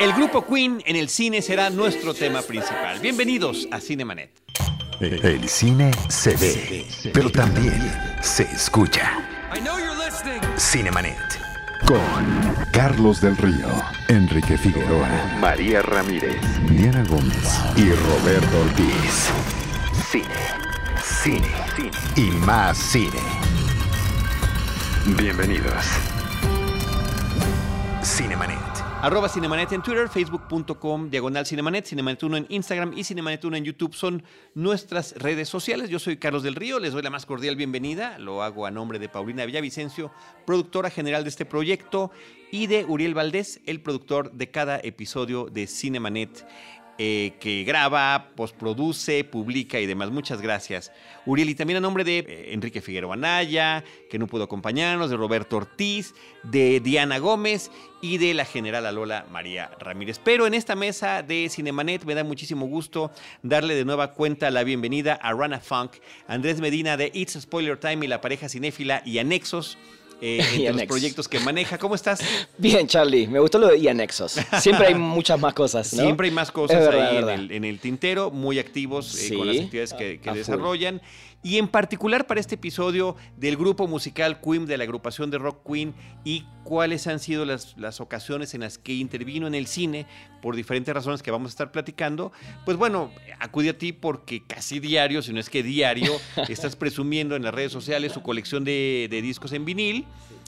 El grupo Queen en el cine será nuestro tema principal. Bienvenidos a Cinemanet. El cine se ve, pero también se escucha. Cinemanet. Con Carlos del Río, Enrique Figueroa, María Ramírez, Diana Gómez y Roberto Ortiz. Cine, cine, cine y más cine. Bienvenidos. Cinemanet. Arroba Cinemanet en Twitter, facebook.com, diagonal Cinemanet, Cinemanet 1 en Instagram y Cinemanet 1 en YouTube son nuestras redes sociales. Yo soy Carlos del Río, les doy la más cordial bienvenida. Lo hago a nombre de Paulina Villavicencio, productora general de este proyecto, y de Uriel Valdés, el productor de cada episodio de Cinemanet. Eh, que graba, postproduce, publica y demás. Muchas gracias, Uriel. Y también a nombre de eh, Enrique Figueroa Anaya, que no pudo acompañarnos, de Roberto Ortiz, de Diana Gómez y de la general Lola María Ramírez. Pero en esta mesa de Cinemanet me da muchísimo gusto darle de nueva cuenta la bienvenida a Rana Funk, Andrés Medina de It's Spoiler Time y la pareja cinéfila y anexos. Eh, entre los proyectos que maneja. ¿Cómo estás? Bien, Charlie, me gustó lo de y anexos. Siempre hay muchas más cosas, ¿no? Siempre hay más cosas verdad, ahí en el, en el tintero, muy activos eh, con las actividades que, que a full. Y en particular para este episodio del grupo musical Queen, de la agrupación de rock Queen, y cuáles han sido las, las ocasiones en las que intervino en el cine por diferentes razones que vamos a estar platicando. Pues bueno, acudí a ti porque casi diario, si no es que diario, estás presumiendo en las redes sociales su colección de, de discos en vinil.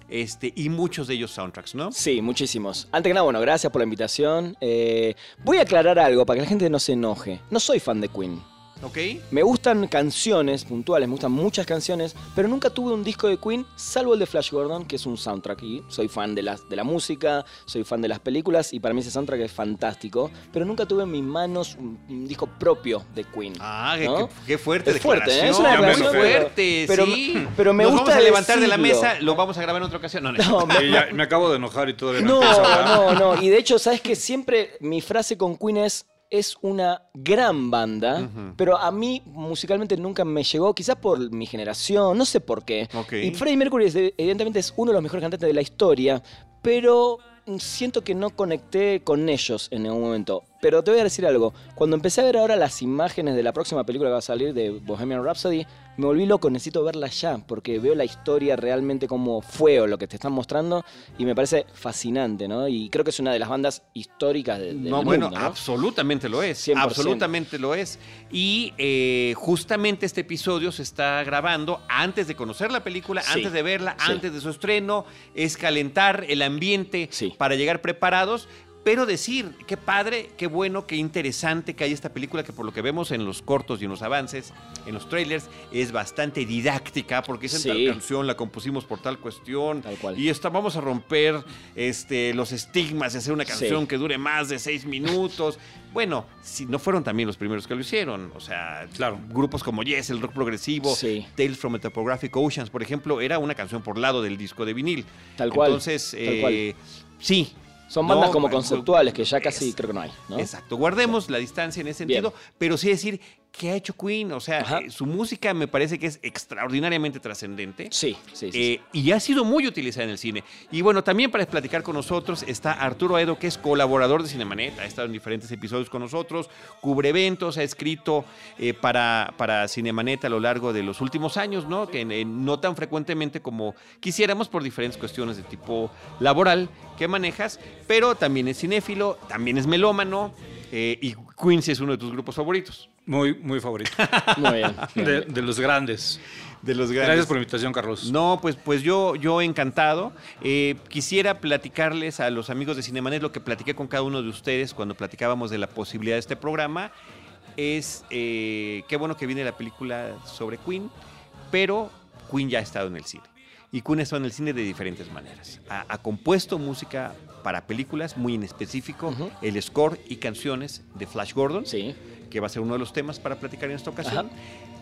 Este, y muchos de ellos soundtracks, ¿no? Sí, muchísimos. Antes que nada, bueno, gracias por la invitación. Eh, voy a aclarar algo para que la gente no se enoje. No soy fan de Queen. ¿Ok? Me gustan canciones puntuales, me gustan muchas canciones, pero nunca tuve un disco de Queen, salvo el de Flash Gordon, que es un soundtrack. Y soy fan de, las, de la música, soy fan de las películas, y para mí ese soundtrack es fantástico. Pero nunca tuve en mis manos un, un disco propio de Queen. Ah, qué, ¿no? qué- qué fuerte Es fuerte, ¿eh? Es una Muy declaración, pero- fuerte, pero- sí. pero me Nos gusta vamos a levantar de la mesa, lo vamos a grabar en otra ocasión. No, no. No, me- Sí, ya me acabo de enojar y todavía no, No, no, no. Y de hecho, ¿sabes que Siempre mi frase con Queen es. Es una gran banda, pero a mí musicalmente nunca me llegó, quizás por mi generación, no sé por qué. Y Freddie Mercury es- evidentemente es uno de los mejores cantantes de la historia, pero siento que no conecté con ellos en ningún momento. Pero te voy a decir algo, cuando empecé a ver ahora las imágenes de la próxima película que va a salir de Bohemian Rhapsody, me volví loco, necesito verla ya, porque veo la historia realmente como fue o lo que te están mostrando, y me parece fascinante, ¿no? Y creo que es una de las bandas históricas de, del No, mundo, bueno, ¿no? absolutamente lo es. 100%. Absolutamente lo es. Y eh, justamente este episodio se está grabando antes de conocer la película, Sí, antes de verla, sí. antes de su estreno. Es calentar el ambiente Sí. para llegar preparados. Pero decir, qué padre, qué bueno, qué interesante que hay esta película que por lo que vemos en los cortos y en los avances, en los trailers, es bastante didáctica porque esa Sí. tal canción la compusimos por tal cuestión Tal cual. y esta vamos a romper este, los estigmas y hacer una canción Sí. que dure más de seis minutos. Bueno, si no fueron también los primeros que lo hicieron. O sea, Claro. grupos como Yes, el rock progresivo, Sí. Tales from a Topographic Oceans, por ejemplo, era una canción por lado del disco de vinil. Tal cual, Entonces, tal eh, cual. sí. Son bandas No, como conceptuales que ya casi es- creo que no hay, ¿no? Exacto, guardemos la distancia en ese Bien. sentido, pero sí decir que ha hecho Queen, o sea, eh, su música me parece que es extraordinariamente trascendente. Sí, sí, sí. sí. Eh, y ha sido muy utilizada en el cine. Y bueno, también para platicar con nosotros está Arturo Edo, que es colaborador de Cinemanet, ha estado en diferentes episodios con nosotros, cubre eventos, ha escrito eh, para, para Cinemanet a lo largo de los últimos años, ¿no? Que eh, no tan frecuentemente como quisiéramos por diferentes cuestiones de tipo laboral que manejas, pero también es cinéfilo, también es melómano. eh, y Quincy es uno de tus grupos favoritos. Muy, muy favorito. Muy bien. De, de los grandes. De los grandes. Gracias por la invitación, Carlos. No, pues, pues yo, yo encantado. Eh, quisiera platicarles a los amigos de Cinemanet lo que platiqué con cada uno de ustedes cuando platicábamos de la posibilidad de este programa. Es eh, qué bueno que viene la película sobre Queen, pero Queen ya ha estado en el cine. Y Queen ha estado en el cine de diferentes maneras. Ha, ha compuesto música para películas, muy en específico, el score y canciones de Flash Gordon Sí. Que va a ser uno de los temas para platicar en esta ocasión.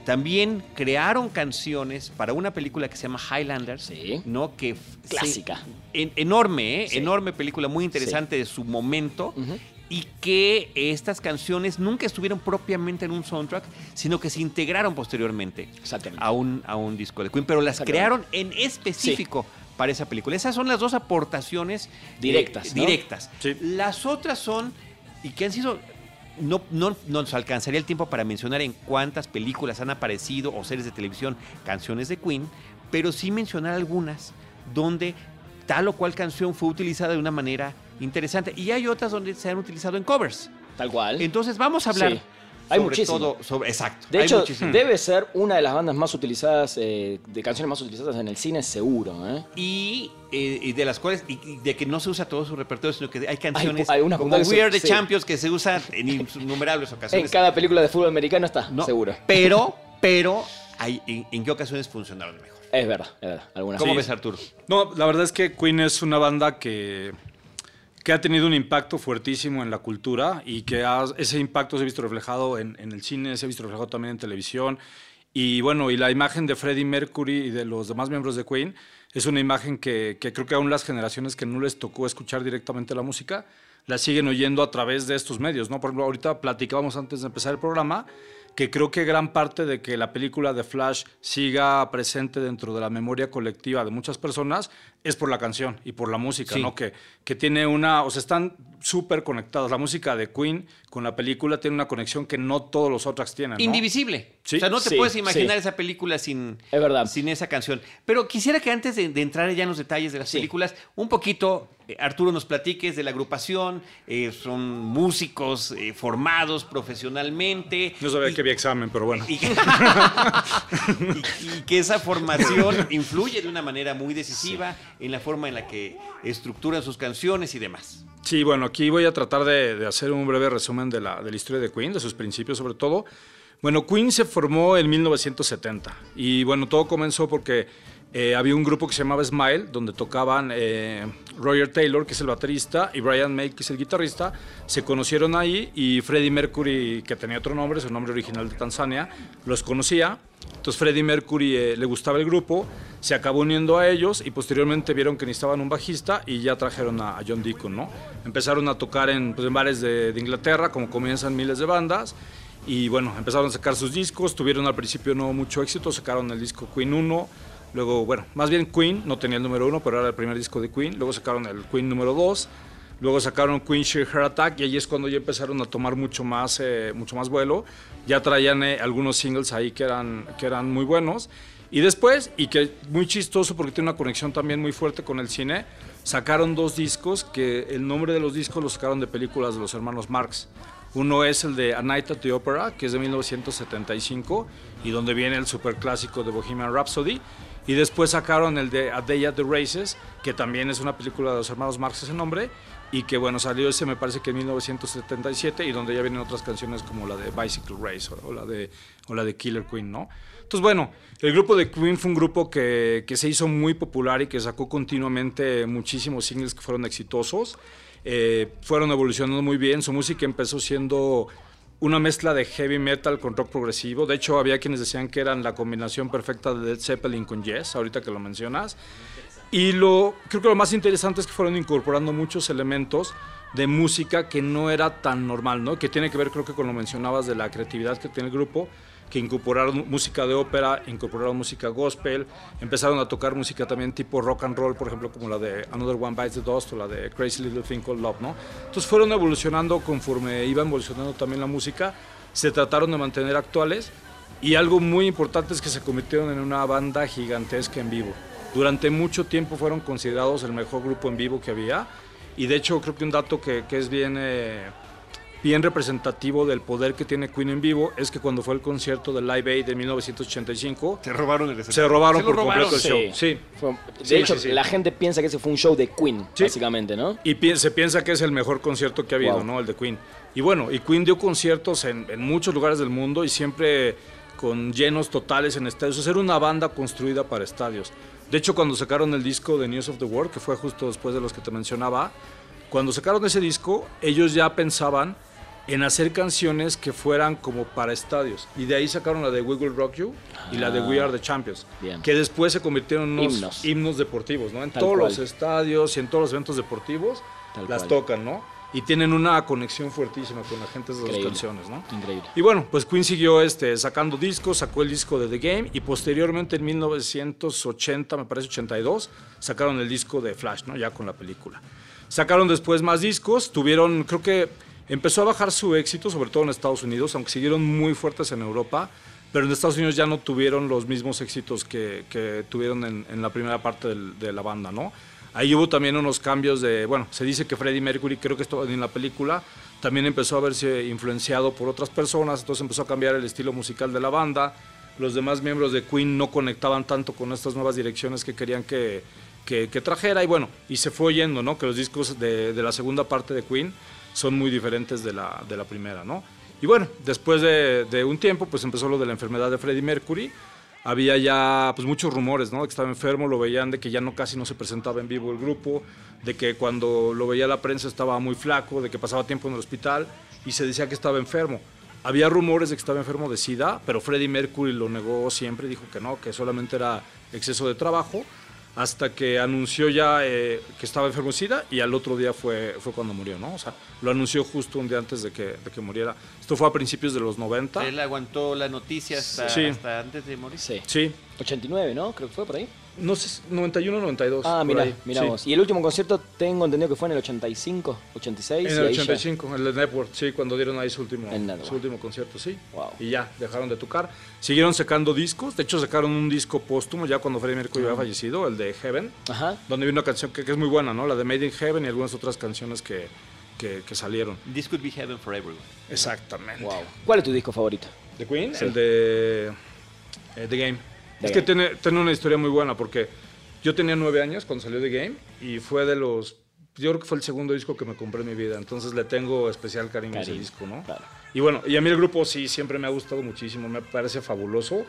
También crearon canciones para una película que se llama Highlander, Sí. ¿no? Que Clásica. se- en- enorme, ¿eh? Sí. Enorme película, muy interesante de su momento. Y que estas canciones nunca estuvieron propiamente en un soundtrack, sino que se integraron posteriormente Exactamente. a un, a un disco de Queen, pero las crearon en específico para esa película. Esas son las dos aportaciones eh, Directas, ¿no? directas. Sí. Las otras son, y que han sido, no, no nos alcanzaría el tiempo para mencionar en cuántas películas han aparecido o series de televisión canciones de Queen, pero sí mencionar algunas donde tal o cual canción fue utilizada de una manera interesante. Y hay otras donde se han utilizado en covers. Tal cual. Entonces vamos a hablar Sí. Hay muchísimo. todo sobre exacto. De hay hecho, muchísimo. debe ser una de las bandas más utilizadas, eh, de canciones más utilizadas en el cine, seguro. ¿eh? y, eh, y de las cuales y, y de que no se usa todo su repertorio, sino que hay canciones hay unas como We Are the sí. Champions que se usan en innumerables En ocasiones. cada película de fútbol americano está, No, seguro. Pero, pero, hay, en, en qué ocasiones funcionaron mejor? Es verdad, es verdad. Algunas ¿Cómo Sí. ves, Arturo? No, la verdad es que Queen es una banda que, que ha tenido un impacto fuertísimo en la cultura y que ese impacto se ha visto reflejado en, en el cine, se ha visto reflejado también en televisión. Y bueno, y la imagen de Freddie Mercury y de los demás miembros de Queen es una imagen que, que creo que aún las generaciones que no les tocó escuchar directamente la música, la siguen oyendo a través de estos medios, ¿no? Por ejemplo, ahorita platicábamos antes de empezar el programa que creo que gran parte de que la película de Flash siga presente dentro de la memoria colectiva de muchas personas es por la canción y por la música, Sí. ¿no? Que, que tiene una, o sea, están súper conectados. La música de Queen con la película tiene una conexión que no todos los otros tienen, ¿no? Indivisible. Sí. O sea, no te Sí, puedes imaginar sí. esa película sin, Es verdad. sin esa canción. Pero quisiera que antes de, de entrar ya en los detalles de las Sí. películas, un poquito, eh, Arturo, nos platiques de la agrupación. Eh, son músicos eh, formados profesionalmente. No sabía Y- que había examen, pero bueno. y, y- y que esa formación influye de una manera muy decisiva en la forma en la que estructuran sus canciones y demás. Sí, bueno, aquí voy a tratar de, hacer un breve resumen de la, de la historia de Queen, de sus principios sobre todo. Bueno, Queen se formó en 1970 y bueno, todo comenzó porque eh, había un grupo que se llamaba Smile, donde tocaban eh, Roger Taylor, que es el baterista, y Brian May, que es el guitarrista. Se conocieron ahí y Freddie Mercury, que tenía otro nombre, su nombre original de Tanzania, los conocía. Entonces Freddie Mercury eh, le gustaba el grupo, se acabó uniendo a ellos y posteriormente vieron que necesitaban un bajista y ya trajeron a, John Deacon, ¿no? Empezaron a tocar en, pues, bares de, de Inglaterra, como comienzan miles de bandas, y bueno, empezaron a sacar sus discos, tuvieron al principio no mucho éxito, sacaron el disco Queen 1, luego, bueno, más bien Queen, no tenía el número 1, pero era el primer disco de Queen, luego sacaron el Queen número 2, Luego sacaron Queen Sheer Heart Attack y ahí es cuando ya empezaron a tomar mucho más, eh, mucho más vuelo. Ya traían eh, algunos singles ahí que eran, que eran muy buenos. Y después, y que muy chistoso porque tiene una conexión también muy fuerte con el cine, sacaron dos discos que el nombre de los discos los sacaron de películas de los hermanos Marx. Uno es el de A Night at the Opera, que es de 1975 y donde viene el superclásico de Bohemian Rhapsody. Y después sacaron el de A Day at the Races, que también es una película de los hermanos Marx ese nombre, y que bueno, salió ese me parece que en 1977 y donde ya vienen otras canciones como la de Bicycle Race o, la, de, o la de Killer Queen, ¿no? Entonces bueno, el grupo de Queen fue un grupo que, que se hizo muy popular y que sacó continuamente muchísimos singles que fueron exitosos. Eh, fueron evolucionando muy bien, su música empezó siendo una mezcla de heavy metal con rock progresivo. De hecho, había quienes decían que eran la combinación perfecta de Led Zeppelin con Yes, ahorita que lo mencionas. Y lo, creo que lo más interesante es que fueron incorporando muchos elementos de música que no era tan normal, ¿no? Que tiene que ver, creo que con lo mencionabas, de la creatividad que tiene el grupo, que incorporaron música de ópera, incorporaron música gospel, empezaron a tocar música también tipo rock and roll, por ejemplo, como la de Another One Bites the Dust o la de Crazy Little Thing Called Love, ¿no? Entonces fueron evolucionando conforme iba evolucionando también la música, se trataron de mantener actuales y algo muy importante es que se convirtieron en una banda gigantesca en vivo. Durante mucho tiempo fueron considerados el mejor grupo en vivo que había y de hecho creo que un dato que, que es bien, eh, bien representativo del poder que tiene Queen en vivo es que cuando fue el concierto de Live Aid de 1985 Se robaron el se robaron Se lo por robaron. completo el show. Sí. Fue- de Sí, hecho, sí, sí. la gente piensa que ese fue un show de Queen, Sí. básicamente, ¿no? Y pi- se piensa que es el mejor concierto que ha habido, Wow. ¿no? El de Queen. Y bueno, y Queen dio conciertos en, en muchos lugares del mundo y siempre con llenos totales en estadios. O sea, era una banda construida para estadios. De hecho, cuando sacaron el disco de News of the World, que fue justo después de los que te mencionaba, cuando sacaron ese disco, ellos ya pensaban en hacer canciones que fueran como para estadios. Y de ahí sacaron la de We Will Rock You y la de We Are the Champions, Bien. que después se convirtieron en unos Himnos. himnos deportivos, ¿no? En Tal todos cual. los estadios y en todos los eventos deportivos Tal las cual. tocan, ¿no? y tienen una conexión fuertísima con la gente de las Increíble. canciones, ¿no? Increíble. Y bueno, pues Queen siguió este, sacando discos, sacó el disco de The Game y posteriormente en 1980, me parece 82, sacaron el disco de Flash, ¿no? Ya con la película. Sacaron después más discos, tuvieron, creo que empezó a bajar su éxito, sobre todo en Estados Unidos, aunque siguieron muy fuertes en Europa, pero en Estados Unidos ya no tuvieron los mismos éxitos que, que tuvieron en, en la primera parte del- de la banda, ¿no? Ahí hubo también unos cambios de, bueno, se dice que Freddie Mercury, creo que esto en la película, también empezó a verse influenciado por otras personas, entonces empezó a cambiar el estilo musical de la banda. Los demás miembros de Queen no conectaban tanto con estas nuevas direcciones que querían que, que, que trajera y bueno, y se fue oyendo, ¿no? Que los discos de, de la segunda parte de Queen son muy diferentes de la, de la primera, ¿no? Y bueno, después de, un tiempo, pues empezó lo de la enfermedad de Freddie Mercury. Había ya pues muchos rumores, ¿no? De que estaba enfermo, lo veían de que ya no casi no se presentaba en vivo el grupo, de que cuando lo veía la prensa estaba muy flaco, de que pasaba tiempo en el hospital y se decía que estaba enfermo. Había rumores de que estaba enfermo de SIDA, pero Freddie Mercury lo negó siempre, dijo que no, que solamente era exceso de trabajo, hasta que anunció ya eh, que estaba enfermo SIDA y al otro día fue, fue cuando murió, ¿no? O sea, lo anunció justo un día antes de que, de que muriera. Esto fue a principios de los 90. Él aguantó la noticia hasta, Sí. hasta antes de morir. Sí. Sí, 89, ¿no? Creo que fue por ahí. No sé, 91, 92. Ah, mira, ahí. mira Sí. vos. Y el último concierto tengo entendido que fue en el 85, 86. En el ahí ya- 85, en el Network, sí, cuando dieron ahí su último, su último concierto, sí. Wow. Y ya, dejaron de tocar. Siguieron sacando discos, de hecho sacaron un disco póstumo ya cuando Freddie Mercury había fallecido, el de Heaven, Ajá. donde viene una canción que, que es muy buena, ¿no? La de Made in Heaven y algunas otras canciones que, que, que salieron. This could be heaven for everyone. Exactamente. Wow. ¿Cuál es tu disco favorito? ¿De Queen? Sí. El de eh, The Game. Es que tiene, tiene una historia muy buena porque yo tenía nueve años cuando salió The Game y fue de los... Yo creo que fue el segundo disco que me compré en mi vida, entonces le tengo especial cariño, a ese Cariño, disco, ¿no? claro. Y bueno, y a mí el grupo sí siempre me ha gustado muchísimo, me parece fabuloso.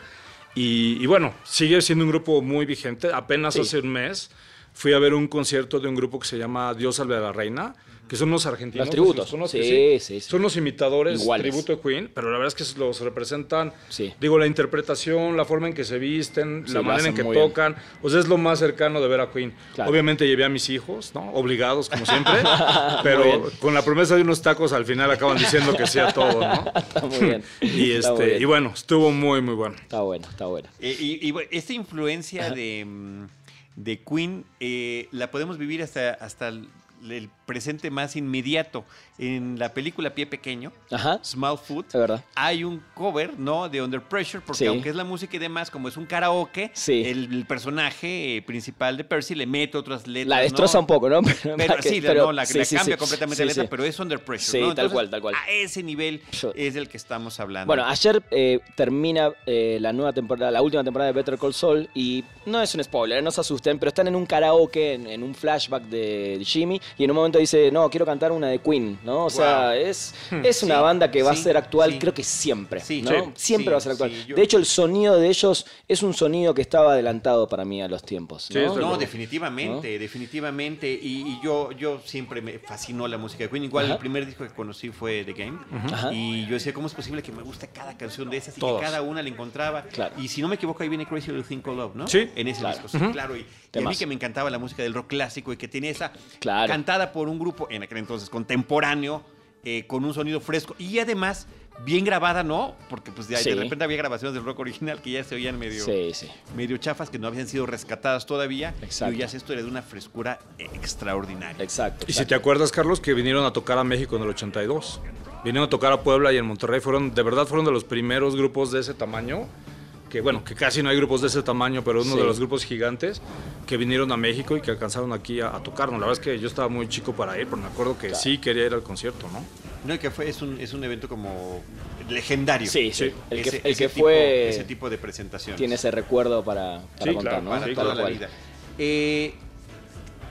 Y, y bueno, sigue siendo un grupo muy vigente. Apenas Sí. hace un mes fui a ver un concierto de un grupo que se llama Dios salve a la reina, que son unos argentinos. Los tributos. ¿los conoces? Sí, sí, sí. Son los imitadores, Iguales. tributo de Queen, pero la verdad es que los representan, Sí. digo, la interpretación, la forma en que se visten, Sí, la manera en que bien. tocan, o sea, es lo más cercano de ver a Queen. Claro. Obviamente llevé a mis hijos, ¿no? Obligados, como siempre, pero con la promesa de unos tacos al final acaban diciendo que sí a todo, ¿no? Está muy bien. Y, Está muy este, bien. y bueno, estuvo muy, muy bueno. Está bueno, está bueno. Eh, y, y bueno, esta influencia de, mm, de Queen eh, la podemos vivir hasta, hasta el, presente más inmediato. En la película Pie Pequeño, Ajá. Small verdad. hay un cover, ¿no? De Under Pressure, porque Sí. aunque es la música y demás, como es un karaoke, Sí. el, el personaje eh, principal de Percy le mete otras letras. La destroza ¿no? un poco, ¿no? Pero, sí, la- no, la, sí, la cambia completamente la letra, pero es Under Pressure. Sí, ¿no? tal cual, tal cual. A ese nivel es del que estamos hablando. Bueno, ayer eh, termina eh, la nueva temporada, la última temporada de Better Call Saul y no es un spoiler, no se asusten, pero están en un karaoke, en, en un flashback de Jimmy y en un momento dice, no, quiero cantar una de Queen, ¿no? O sea, Wow. es, es una Sí, banda que va a ser actual, sí. creo que siempre, Sí, ¿no? sí, siempre sí, va a ser actual. sí, yo- De hecho, el sonido de ellos es un sonido que estaba adelantado para mí a los tiempos, Sí, ¿no? No, definitivamente, definitivamente. Y, y yo, yo siempre me fascinó la música de Queen. Igual Ajá. el primer disco que conocí fue The Game. Ajá. Y yo decía, ¿cómo es posible que me guste cada canción de esas y que cada una la encontraba? Claro. Y si no me equivoco, ahí viene Crazy Little Thing Called Love, ¿no? Sí. En ese Claro. disco, sí, claro. Y, y a mí que me encantaba la música del rock clásico y que tenía esa Claro. cantada por un grupo, en aquel entonces contemporáneo, eh, con un sonido fresco y además bien grabada, ¿no? Porque pues de, Sí. de repente había grabaciones del rock original que ya se oían medio Sí, sí. medio chafas que no habían sido rescatadas todavía. Exacto. Y oías esto era de una frescura extraordinaria. Exacto. Y si exacto. te acuerdas, Carlos, que vinieron a tocar a México en el 82. Vinieron a tocar a Puebla y en Monterrey. Fueron, de verdad, fueron de los primeros grupos de ese tamaño. Que bueno, que casi no hay grupos de ese tamaño, pero uno Sí. de los grupos gigantes que vinieron a México y que alcanzaron aquí a, a tocarnos. La verdad es que yo estaba muy chico para ir, pero me acuerdo que Claro. sí quería ir al concierto, ¿no? No, y que fue, es un, es un evento como legendario. Sí, sí. El que, Ese- el ese que tipo- fue Ese tipo de presentaciones. tiene ese recuerdo para, para Sí, contar, claro, ¿no? para Sí, toda la vida. Eh,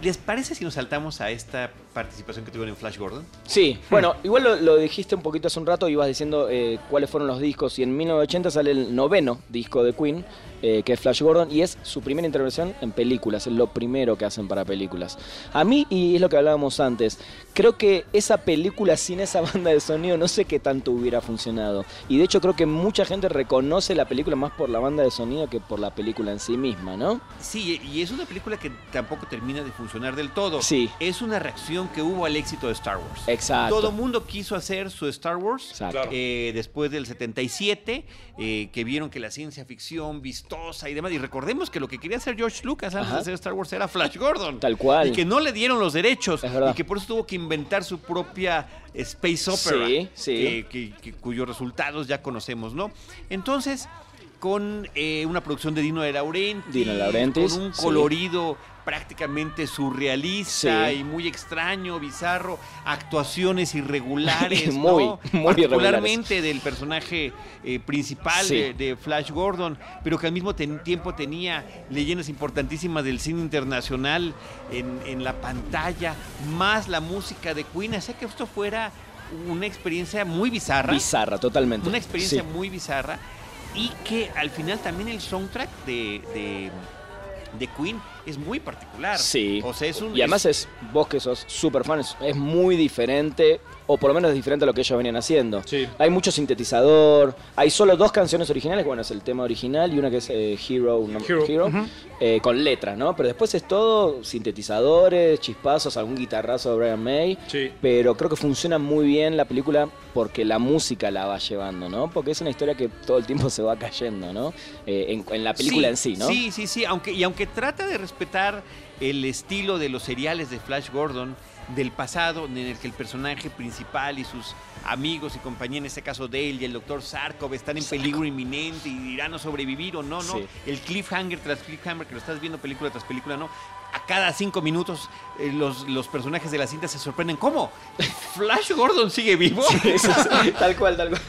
¿Les parece si nos saltamos a esta participación que tuvieron en Flash Gordon? Sí, bueno, igual lo, lo dijiste un poquito hace un rato, ibas diciendo eh, cuáles fueron los discos y en 1980 sale el noveno disco de Queen, eh, que es Flash Gordon, y es su primera intervención en películas, es lo primero que hacen para películas. A mí, y es lo que hablábamos antes, creo que esa película sin esa banda de sonido no sé qué tanto hubiera funcionado. Y de hecho creo que mucha gente reconoce la película más por la banda de sonido que por la película en sí misma, ¿no? Sí, y es una película que tampoco termina de funcionar del todo. Sí. Es una reacción que hubo al éxito de Star Wars. Exacto. Todo mundo quiso hacer su Star Wars Exacto. eh, después del 77, eh, que vieron que la ciencia ficción vistosa y demás. Y recordemos que lo que quería hacer George Lucas antes Ajá. de hacer Star Wars era Flash Gordon. Tal cual. Y que no le dieron los derechos. Es verdad. Y que por eso tuvo que inventar su propia Space Opera. Sí, sí. que- que- que- cuyos resultados ya conocemos, ¿no? Entonces, con eh, una producción de Dino de Laurentiis, Dino de Laurentiis, con un sí. Prácticamente surrealista Sí. y muy extraño, bizarro, actuaciones irregulares, Muy, ¿no? muy particularmente del personaje eh, principal Sí. de, de Flash Gordon, pero que al mismo ten- tiempo tenía leyendas importantísimas del cine internacional en, en la pantalla, más la música de Queen, hacía que esto fuera una experiencia muy bizarra. Bizarra, totalmente. Una experiencia Sí. muy bizarra y que al final también el soundtrack de, de, de Queen es muy particular. Sí. O sea, es un. Y además es, vos que sos súper fan, es, es muy diferente, o por lo menos es diferente a lo que ellos venían haciendo. Sí. Hay mucho sintetizador, hay solo dos canciones originales, bueno, es el tema original y una que es eh, Hero, no- Hero, Hero, eh, con letras, ¿no? Pero después es todo sintetizadores, chispazos, algún guitarrazo de Brian May. Sí. Pero creo que funciona muy bien la película porque la música la va llevando, ¿no? Porque es una historia que todo el tiempo se va cayendo, ¿no? Eh, en, en la película en sí, ¿no? Sí, sí, sí. Aunque, y aunque trata de respetar el estilo de los seriales de Flash Gordon del pasado, en el que el personaje principal y sus amigos y compañía, en este caso Dale y el doctor Sarkov, están en peligro inminente y irán a sobrevivir o no, ¿no? Sí. El cliffhanger tras cliffhanger, que lo estás viendo película tras película, ¿no? A cada cinco minutos eh, los, los personajes de la cinta se sorprenden. ¿Cómo? ¿Flash Gordon sigue vivo? Es- tal cual, tal cual.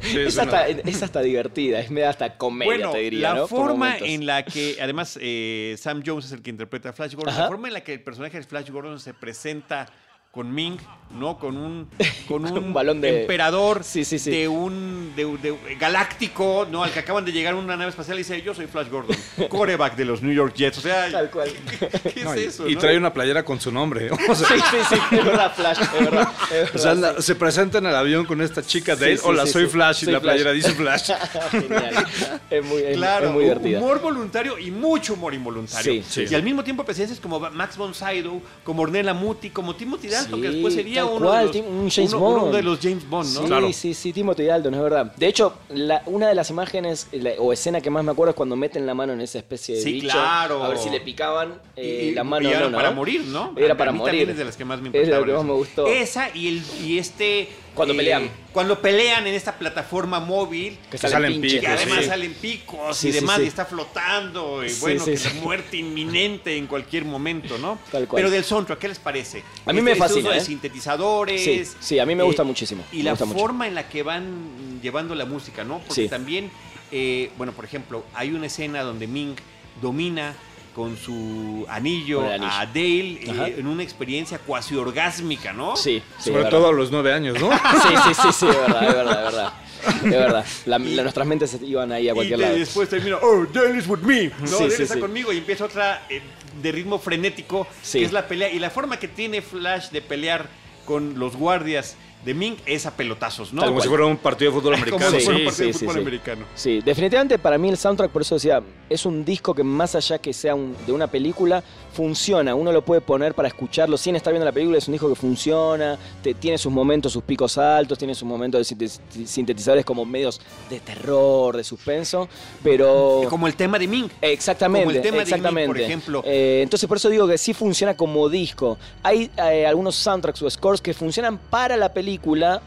Sí, es, una- hasta, es hasta divertida, es medio hasta comedia, Bueno, te diría, la forma en la que, además, eh, Sam Jones es el que interpreta a Flash Gordon, Ajá. la forma en la que el personaje de Flash Gordon se presenta con Ming, ¿no? Con un, con un, un balón de- emperador Sí, sí, sí. de un de, de- galáctico, ¿no? Al que acaban de llegar a una nave espacial y dice, yo soy Flash Gordon, coreback de los New York Jets. O sea, Tal cual. ¿qué No, es y- eso? y no? trae una playera con su nombre. O sea, Sí, sí, sí, es verdad, Flash, es verdad. es o sea, se presenta en el avión con esta chica Sí, de él. Hola, sí, soy sí. Flash. Soy y la Flash. playera dice Flash. Genial. Es muy, es, Claro, es muy divertida. humor voluntario y mucho humor involuntario. Sí, sí. Y al mismo tiempo presencias como Max von Sydow, como Ornella Muti, como Timothy Dalton, Sí, que después sería uno, cual, de los, un James uno- uno Bond. de los James Bond, ¿no? Sí, Claro. sí, sí, Timothy Dalton, es verdad. De hecho, la- una de las imágenes la- o escena que más me acuerdo es cuando meten la mano en esa especie de Sí, bicho. claro. A ver si le picaban eh, Y- la mano y era no, ¿no? para morir, ¿no? Era A para mí morir. también es de las que más me Es de lo impactaron. que más me gustó. Esa y, el, y este... Cuando pelean. Cuando pelean en esta plataforma móvil. Que salen salen pinches. Que además sí. salen picos Sí, y sí, demás, sí. y está flotando, y Sí, bueno, sí, que sí. la muerte inminente en cualquier momento, ¿no? Tal cual. Pero del soundtrack, ¿qué les parece? A mí me Este- este fascina, uso de ¿eh? sintetizadores. Sí, sí, a mí me gusta muchísimo, Y me la gusta mucho. forma en la que van llevando la música, ¿no? Porque Sí. también, eh, bueno, por ejemplo, hay una escena donde Ming domina con su anillo, Con anillo. a Dale eh, en una experiencia cuasi orgásmica, ¿no? Sí, sí, Sobre todo a los nueve años, ¿no? Sí, sí, sí, sí, es verdad, es verdad, es verdad. Es verdad. La- la- nuestras mentes se iban ahí a Y cualquier de- lado. después termina, oh, Dale is with me. No, Sí, Dale sí, está sí. conmigo y empieza otra eh, de ritmo frenético, Sí. que es la pelea. Y la forma que tiene Flash de pelear con los guardias de Ming es a pelotazos, ¿no? Como si fuera un partido de fútbol americano. Como si Sí, fuera un sí, de sí, fútbol sí. americano. Sí, definitivamente para mí el soundtrack, por eso decía, es un disco que más allá que sea un- de una película, funciona. Uno lo puede poner para escucharlo sin estar viendo la película, es un disco que funciona, te- tiene sus momentos, sus picos altos, tiene sus momentos de sinte- sintetizadores como medios de terror, de suspenso, pero... Como el tema de Ming. Exactamente, Como el tema de Ming, exactamente. por ejemplo. Eh, entonces por eso digo que sí funciona como disco. Hay eh, algunos soundtracks o scores que funcionan para la película,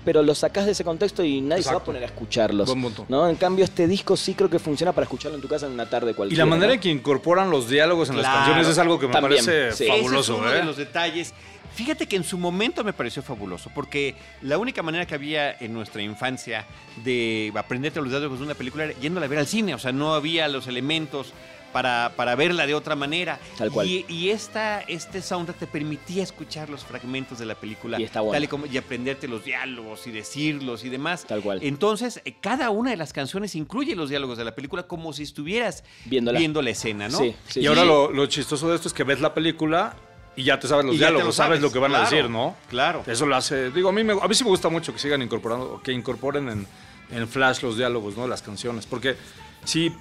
pero los sacás de ese contexto y nadie se va a Exacto. poner a escucharlos. Buen punto. ¿no? En cambio, este disco sí creo que funciona para escucharlo en tu casa en una tarde Y cualquiera. la manera ¿no? en que incorporan los diálogos en las canciones es algo que me También, parece sí. fabuloso, Ese es uno ¿eh? de los detalles. Fíjate que en su momento me pareció fabuloso, porque la única manera que había en nuestra infancia de aprenderte los diálogos de una película era yéndola a ver al cine. O sea, no había los elementos para, para verla de otra manera. Tal cual. Y, y esta, este soundtrack te permitía escuchar los fragmentos de la película. Y está bueno. tal y, como, y aprenderte los diálogos y decirlos y demás. Tal cual. Entonces, eh, cada una de las canciones incluye los diálogos de la película como si estuvieras Viéndola. viendo la escena, ¿no? Sí, sí, y sí. ahora lo, lo chistoso de esto es que ves la película y ya te sabes los diálogos, lo sabes. sabes, lo que van a decir, ¿no? claro. Eso lo hace. Digo, a mí, me, a mí sí me gusta mucho que sigan incorporando, que incorporen en, en Flash los diálogos, ¿no? Las canciones. Porque si,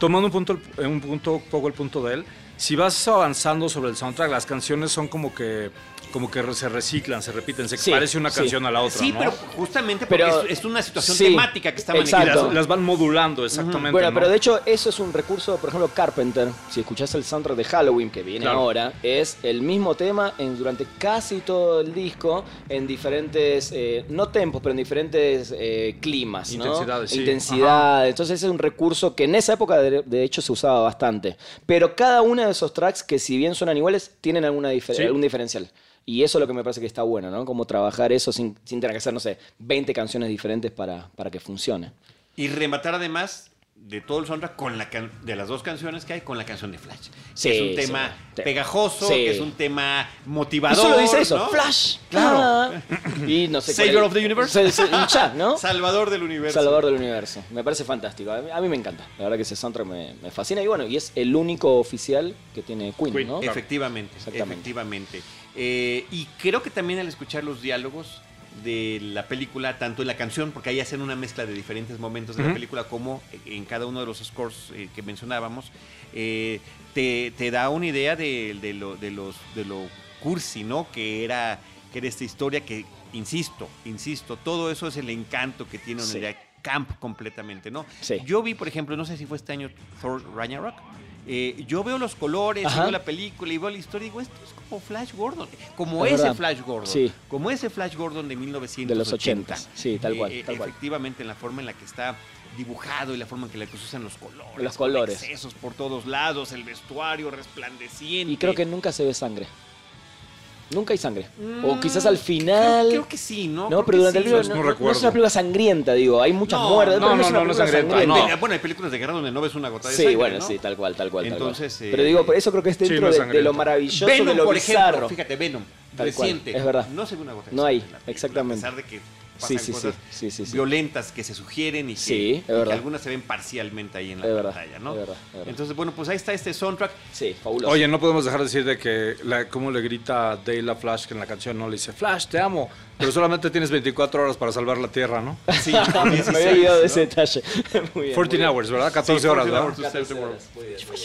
tomando un punto, un punto, poco el punto de él, si vas avanzando sobre el soundtrack, las canciones son como que como que se reciclan, se repiten, se Sí, parece una sí. canción a la otra, Sí, ¿no? pero justamente porque Pero- es, es una situación sí, temática que está manejada. las, las van modulando, exactamente. Bueno, ¿no? pero de hecho eso es un recurso, por ejemplo, Carpenter, si escuchás el soundtrack de Halloween que viene Claro. ahora, es el mismo tema en, durante casi todo el disco, en diferentes, eh, no tempos, pero en diferentes eh, climas, ¿no? Intensidades, sí. Intensidad. Entonces es un recurso que en esa época de, de hecho se usaba bastante. Pero cada uno de esos tracks, que si bien suenan iguales, tienen alguna difer- Sí. algún diferencial. Y eso es lo que me parece que está bueno, ¿no? Como trabajar eso sin, sin tener que hacer, no sé, 20 canciones diferentes para, para que funcione. Y rematar además de todo el soundtrack con la can- de las dos canciones que hay con la canción de Flash. Sí, que es un tema Sí. pegajoso, Sí. que es un tema Y motivador. solo dice eso, ¿no? Flash. Claro. Y no sé. Savior of the Universe. Sí, sí, un chat, ¿no? Salvador del universo. Salvador del universo. Me parece fantástico. A mí, a mí me encanta. La verdad que ese soundtrack me, me fascina. Y bueno, y es el único oficial que tiene Queen, Queen, ¿no? Efectivamente, Exactamente. efectivamente. Eh, y creo que también al escuchar los diálogos de la película, tanto en la canción, porque ahí hacen una mezcla de diferentes momentos de la película, como en cada uno de los scores eh, que mencionábamos, eh, te, te da una idea de, de lo, de, los, de lo cursi, ¿no? Que era, que era esta historia que, insisto, insisto, todo eso es el encanto que tiene una Sí. idea camp completamente, ¿no? Sí. Yo vi, por ejemplo, no sé si fue este año Thor Ragnarok. Eh, yo veo los colores, Ajá. veo la película y veo la historia y digo, esto es como Flash Gordon. Como Es ese verdad. Flash Gordon. Sí. Como ese Flash Gordon de 1980. De los 80. Sí, tal cual, Eh, tal cual. Efectivamente, en la forma en la que está dibujado y la forma en que se usan los colores. Los colores. Excesos por todos lados, el vestuario resplandeciente. Y creo que nunca se ve sangre. Nunca hay sangre. O Mm, quizás al final. Creo, creo que sí, ¿no? No, Creo pero durante el sí. video no no, no es una película sangrienta, digo. Hay muchas No, muertes, no, no, no, es una película sangrienta, sangrienta. no. Bueno, hay películas de guerra donde no ves una gota de Sí, sangre, bueno, ¿no? sí, tal cual, tal cual. tal cual. Entonces, eh, Pero digo, por eso creo que es Sí, dentro no es de- lo maravilloso, Venom, de lo por bizarro. ejemplo, fíjate, Venom, Tal cual, reciente. es verdad. No se ve una gota de No sangre hay, exactamente. A pesar de que Sí, pasan sí, sí, cosas sí, sí, sí. violentas que se sugieren y que, Sí, y que algunas se ven parcialmente ahí en la Es verdad, pantalla, ¿no? es verdad, es verdad. Entonces, bueno, pues ahí está este soundtrack. Sí, fabuloso. Oye, no podemos dejar de decir de que la, cómo le grita Dale a Flash que en la canción no le dice Flash, te amo, pero solamente tienes 24 horas para salvar la Tierra, ¿no? Sí, me había olvidado de ese detalle. Muy bien. 14 muy bien. hours, ¿verdad? 14 Sí, horas, 14 ¿verdad? hours. 14 horas, muy bien, muy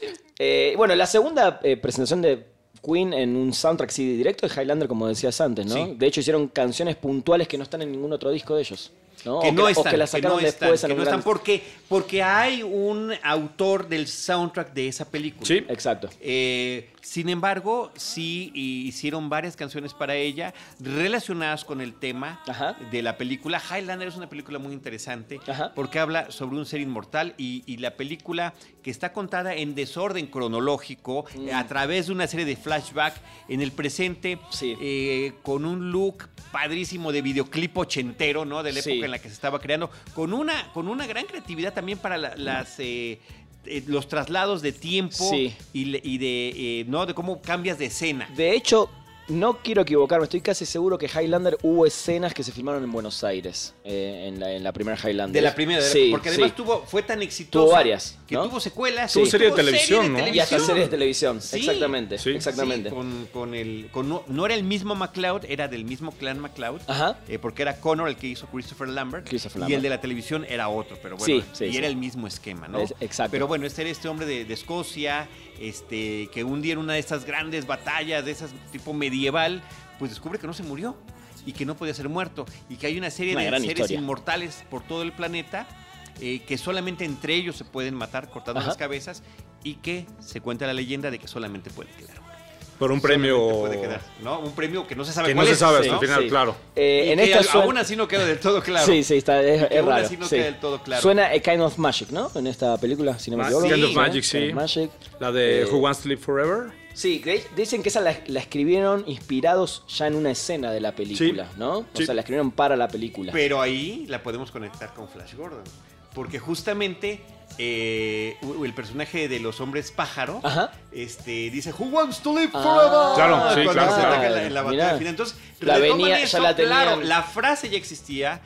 bien. Eh, bueno, la segunda eh, presentación de Queen en un soundtrack CD directo de Highlander, como decías antes, ¿no? Sí. De hecho, hicieron canciones puntuales que no están en ningún otro disco de ellos. ¿no? Que o, no que, están, o que que no están, después que en no están porque, porque hay un autor del soundtrack de esa película. Sí. Exacto. Eh, sin embargo, sí hicieron varias canciones para ella relacionadas con el tema Ajá. de la película. Highlander es una película muy interesante Ajá. porque habla sobre un ser inmortal y, y la película que está contada en desorden cronológico Mm. eh, a través de una serie de flashback en el presente Sí. eh, con un look padrísimo de videoclip ochentero, ¿no? De la Sí. época en la que se estaba creando, con una, con una gran creatividad también para la- las... eh, eh, los traslados de tiempo Sí. y, de eh, no de cómo cambias de escena De hecho, no quiero equivocarme, estoy casi seguro que Highlander hubo escenas que se filmaron en Buenos Aires, eh, en, la, en la primera Highlander. de la primera de la- Sí, porque además sí. tuvo fue tan exitosa Tuvo varias, que ¿no? tuvo secuelas Tuvo y serie de televisión, ¿no? Y hasta series de televisión, Sí. exactamente, Sí. exactamente. Sí, con, con el con no, no era el mismo MacLeod era del mismo clan MacLeod Ajá. eh, porque era Connor el que hizo Christopher Lambert Christopher y el de la televisión era otro pero bueno Sí, sí, y sí. era el mismo esquema no Es- exacto. pero bueno este era este hombre de, de Escocia este que un día en una de estas grandes batallas de esas tipo medieval pues descubre que no se murió y que no podía ser muerto y que hay una serie Una de seres historia. inmortales por todo el planeta eh, que solamente entre ellos se pueden matar cortando Ajá. las cabezas y que se cuenta la leyenda de que solamente puede quedar. Por un premio puede quedar, ¿no? Un premio que no se sabe que no se sabe hasta ¿no? el final, Sí. claro. Eh, Y en que esta al- suena- aún así no queda del todo claro. Sí, sí, está, es, Y que es aún raro. así no sí. queda del todo claro. Suena A Kind of Magic, ¿no? En esta película, si no me Ah, equivoco. Kind of Magic, sí. Kind of Magic. La de Eh, Who Wants to Live Forever. Sí, dicen que esa la, la escribieron inspirados ya en una escena de la película, Sí. ¿no? O Sí. sea, la escribieron para la película. Pero ahí la podemos conectar con Flash Gordon. porque justamente eh, el personaje de los hombres pájaro Ajá. este, dice Who wants to live Ah. forever? Claro, sí, Cuando claro, se claro. ataca en la, en la batalla final. Entonces, La retoman venía- ya eso, la tenían. claro, la frase ya existía,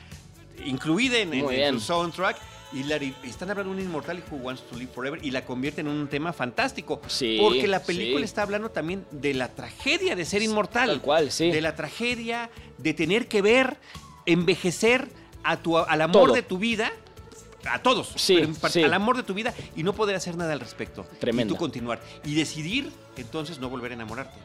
incluida en, en- su soundtrack. Y la, están hablando de un inmortal Who Wants to Live Forever y la convierten en un tema fantástico. Sí, porque la película sí. está hablando también de la tragedia de ser inmortal. Tal cual, sí. De la tragedia de tener que ver envejecer a tu, al amor Todo. de tu vida. A todos, Sí, pero en parte sí. al amor de tu vida y no poder hacer nada al respecto. Tremenda. Y tú continuar. Y decidir, entonces, no volver a enamorarte.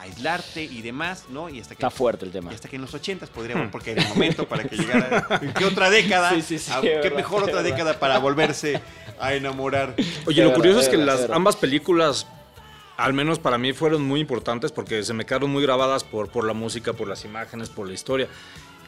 Aislarte y demás, ¿no? Y hasta que, Está fuerte el tema. y hasta que en los ochentas podríamos, porque era el momento para que llegara. ¿En qué otra década? Sí, sí, sí, Ah, ¿Qué verdad, mejor otra verdad. década para volverse a enamorar? Oye, lo curioso verdad, es que las ambas películas, al menos para mí, fueron muy importantes porque se me quedaron muy grabadas por, por la música, por las imágenes, por la historia.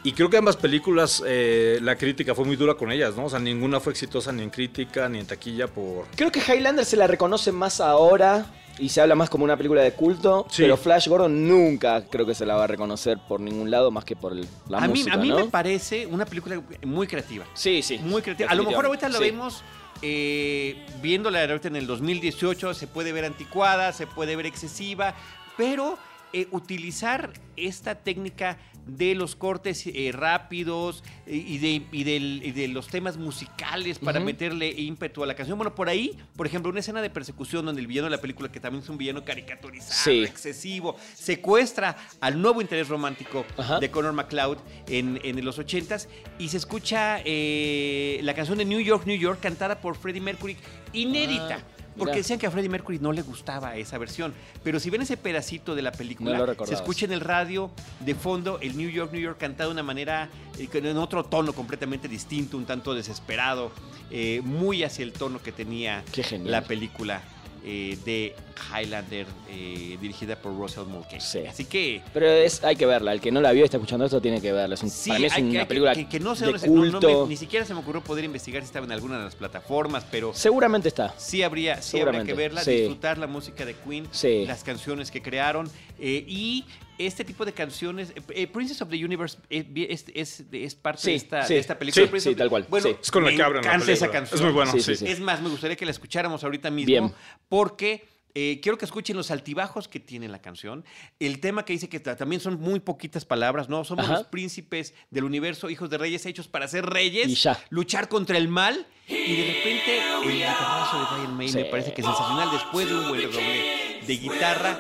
Y creo que ambas películas, eh, la crítica fue muy dura con ellas, ¿no? O sea, ninguna fue exitosa ni en crítica ni en taquilla por... Creo que Highlander se la reconoce más ahora y se habla más como una película de culto, Sí. pero Flash Gordon nunca creo que se la va a reconocer por ningún lado más que por el- la a mí, música, a mí ¿no? me parece una película muy creativa. Sí, sí. Muy creativa. A lo mejor ahorita lo Definitivamente, vemos eh, viéndola ahorita en el 2018, se puede ver anticuada, se puede ver excesiva, pero eh, utilizar esta técnica de los cortes eh, rápidos y, de, y del- y de los temas musicales para meterle ímpetu a la canción. Bueno, por ahí, por ejemplo, una escena de persecución donde el villano de la película, que también es un villano caricaturizado, Sí. excesivo, secuestra al nuevo interés romántico de Connor McLeod en, en los 80s y se escucha eh, la canción de New York, New York, cantada por Freddie Mercury, inédita. Ah, porque decían que a Freddie Mercury no le gustaba esa versión. Pero si ven ese pedacito de la película, se escucha en el radio de fondo el New York, New York cantado de una manera, eh, en otro tono completamente distinto, un tanto desesperado, eh, muy hacia el tono que tenía la película eh, de Highlander, eh, dirigida por Russell Mulcahy. Sí. Así que Pero es, hay que verla. El que no la vio y está escuchando esto tiene que verla. Es un, Sí, para mí es hay una que- película que, que no sé de dónde se- no- no culto. me- ni siquiera se me ocurrió poder investigar si estaba en alguna de las plataformas, pero Seguramente está. sí habría, sí habría que verla, sí. disfrutar la música de Queen, Sí. las canciones que crearon eh, y este tipo de canciones. eh, Princess of the Universe eh, es, es- es parte Sí, de, esta, sí. de esta película. Sí, sí, tal cual, Bueno, sí. Es con la que abren la esa canción. Es muy sí. Es más, me gustaría que la escucháramos ahorita mismo Bien. porque eh, quiero que escuchen los altibajos que tiene la canción. El tema que dice que ta- también son muy poquitas palabras, ¿no? Somos Ajá. los príncipes del universo, hijos de reyes hechos para ser reyes, luchar contra el mal. Y de repente el guitarrazo de Brian May Sí. me parece que es sensacional después de un buen doble de guitarra.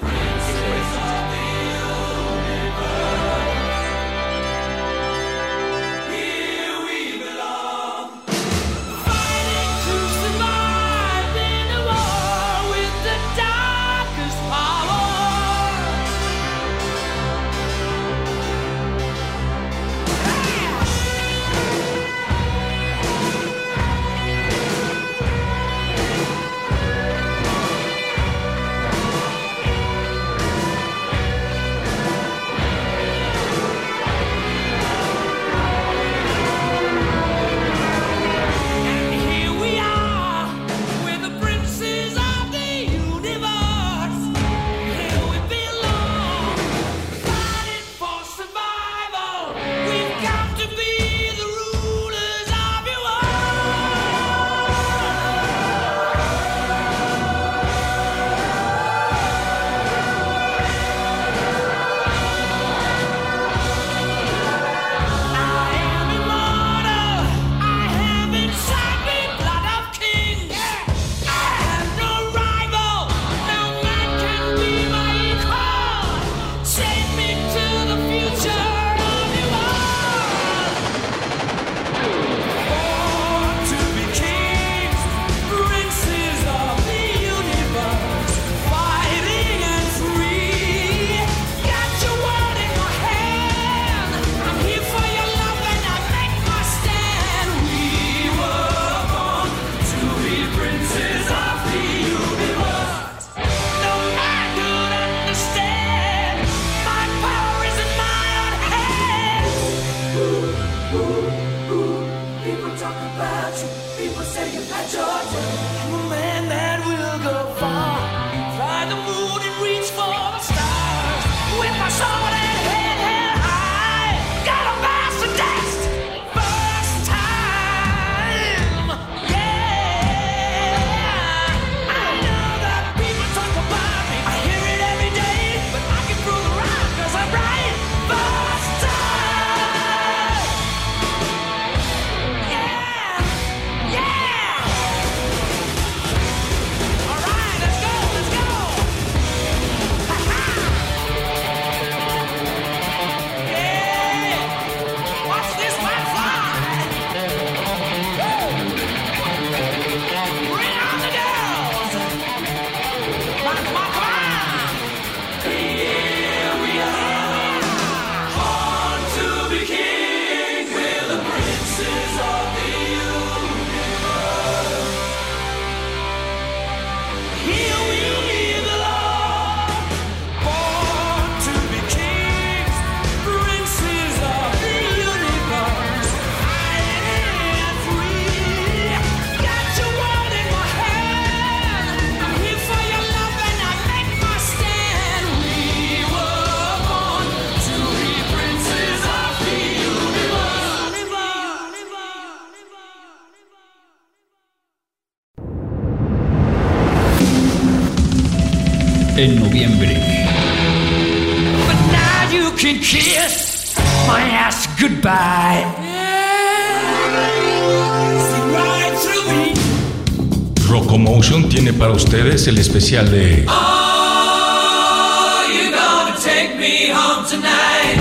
El especial de Are you gonna take me home tonight?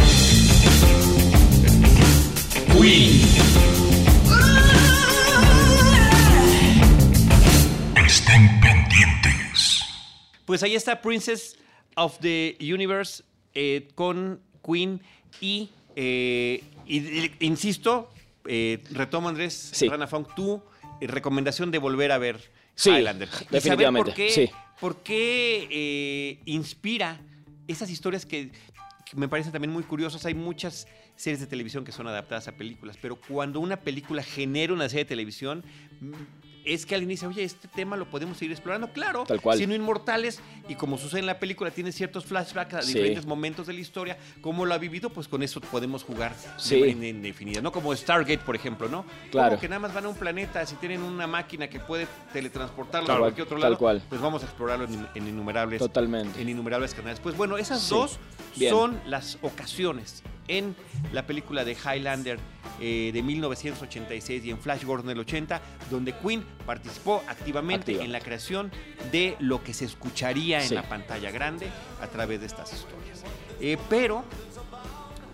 Queen. Estén pendientes. Pues ahí está Princess of the Universe eh, con Queen y, eh, y- y- insisto, eh, retomo Andrés, Sí. Rana Funk, tu recomendación de volver a ver Sí, Highlander. Y saber definitivamente, por qué, sí. por qué, eh, inspira esas historias que, que me parecen también muy curiosas. Hay muchas series de televisión que son adaptadas a películas, pero cuando una película genera una serie de televisión, es que alguien dice, oye, este tema lo podemos seguir explorando. Claro, Tal cual. siendo inmortales y como sucede en la película, tiene ciertos flashbacks a Sí. diferentes momentos de la historia. ¿Cómo lo ha vivido? Pues con eso podemos jugar Sí. de manera indefinida. ¿no? Como Stargate, por ejemplo, ¿no? Claro. Como que nada más van a un planeta, si tienen una máquina que puede teletransportarlo a cual, cualquier otro tal lado, cual. pues vamos a explorarlo en, en innumerables Totalmente. en innumerables canales. Pues bueno, esas Sí. dos Bien. son las ocasiones en la película de Highlander eh, de 1986 y en Flash Gordon del 80, donde Queen participó activamente Activa. en la creación de lo que se escucharía en la pantalla grande a través de estas historias. Eh, pero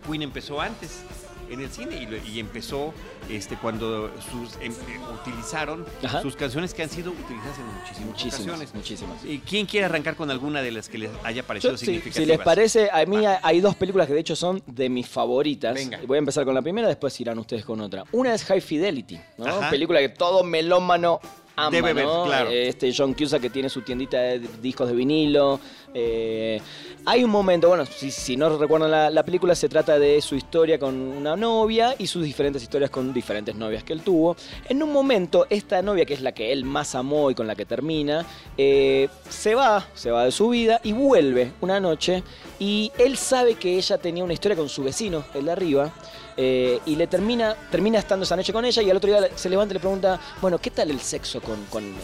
Queen empezó antes en el cine y, empezó este, cuando sus, em- eh, utilizaron Ajá. sus canciones que han sido utilizadas en muchísimas, Muchísimas, ocasiones. muchísimas. ¿Y ¿Quién quiere arrancar con alguna de las que les haya parecido sí, significativas? si les parece, a mí hay dos películas que de hecho son de mis favoritas. Venga. Voy a empezar con la primera, después irán ustedes con otra. Una es High Fidelity, ¿no? Película que todo melómano ama, Debe ver, ¿no? claro. Este John Cusack que tiene su tiendita de discos de vinilo. eh, hay un momento, bueno, si, no recuerdan la, la película, se trata de su historia con una novia y sus diferentes historias con diferentes novias que él tuvo. En un momento, esta novia, que es la que él más amó y con la que termina, eh, se va, se va de su vida y vuelve una noche y él sabe que ella tenía una historia con su vecino, el de arriba, eh, y le termina, termina estando esa noche con ella y al otro día se levanta y le pregunta, bueno, ¿qué tal el sexo con,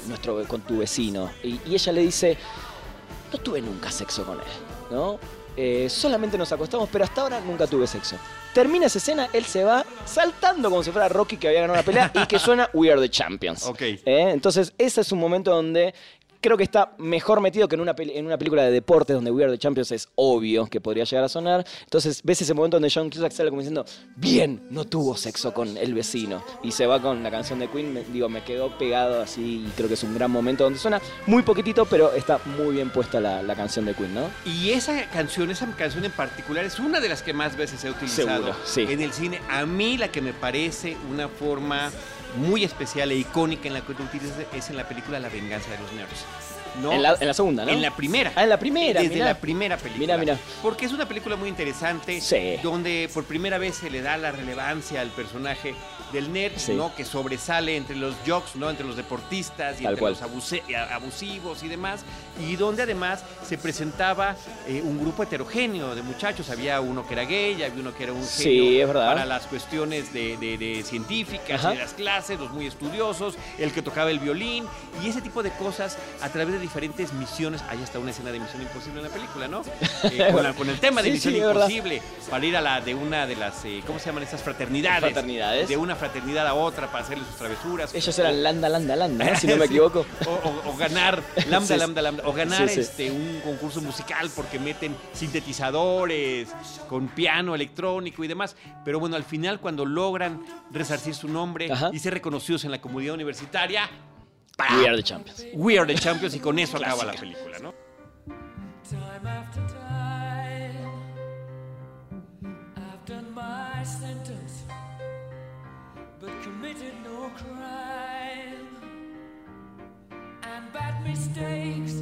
nuestro, con tu vecino? Y ella le dice, no tuve nunca sexo con él, ¿no? Eh, solamente nos acostamos, pero hasta ahora nunca tuve sexo. Termina esa escena, él se va saltando como si fuera Rocky que había ganado la pelea y que suena We Are the Champions. Ok. ¿Eh? Entonces, ese es un momento donde creo que está mejor metido que en una, en una película de deportes donde We Are the Champions es obvio que podría llegar a sonar. Entonces, ves ese momento donde John Cusack sale como diciendo, bien, no tuvo sexo con el vecino. Y se va con la canción de Queen, me- digo, me quedó pegado así y creo que es un gran momento donde suena muy poquitito, pero está muy bien puesta la, la canción de Queen, ¿no? Y esa canción, esa canción en particular, es una de las que más veces he utilizado Seguro, sí. en el cine. A mí la que me parece una forma muy especial e icónica en la que tú utilizas es en la película La venganza de los nerds. ¿no? En, la, en la segunda, ¿no? En la primera. Ah, en la primera, Desde mirá. la primera película. Mirá, mirá. Porque es una película muy interesante. Sí. Donde por primera vez se le da la relevancia al personaje del Sí. ¿no? Que sobresale entre los jocks, ¿no? Entre los deportistas y Tal entre cual. los abuse- a- abusivos y demás. Y donde además se presentaba eh, un grupo heterogéneo de muchachos. Había uno que era gay, había uno que era un Sí, genio es verdad. para las cuestiones de, de- de científicas Ajá. y de las clases, los muy estudiosos, el que tocaba el violín y ese tipo de cosas a través de diferentes misiones. Hay hasta una escena de Misión Imposible en la película, ¿no? Eh, con, la- con el tema de Sí, Misión. Imposible para ir a la de una de las, eh, ¿cómo se llaman estas fraternidades? Fraternidades. De una fraternidad a otra para hacerle sus travesuras. Ellos eran Landa, Landa, Landa, ¿no? si no me Sí. equivoco. O, o- o ganar lambda, Sí, lambda, lambda. O ganar Sí, este un concurso musical porque meten sintetizadores con piano electrónico y demás. Pero bueno, al final cuando logran resarcir su nombre Ajá. y ser reconocidos en la comunidad universitaria, We are the champions. We Are the Champions y con eso acaba la película, ¿no? Crime. And bad mistakes,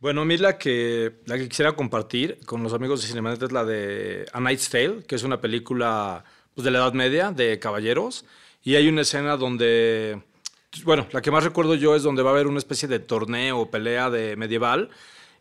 Bueno, a mí la que, la que quisiera compartir con los amigos de Cinemanet es la de A Knight's Tale, que es una película pues, de la Edad Media, de caballeros. Y hay una escena donde, bueno, la que más recuerdo yo es donde va a haber una especie de torneo o pelea de medieval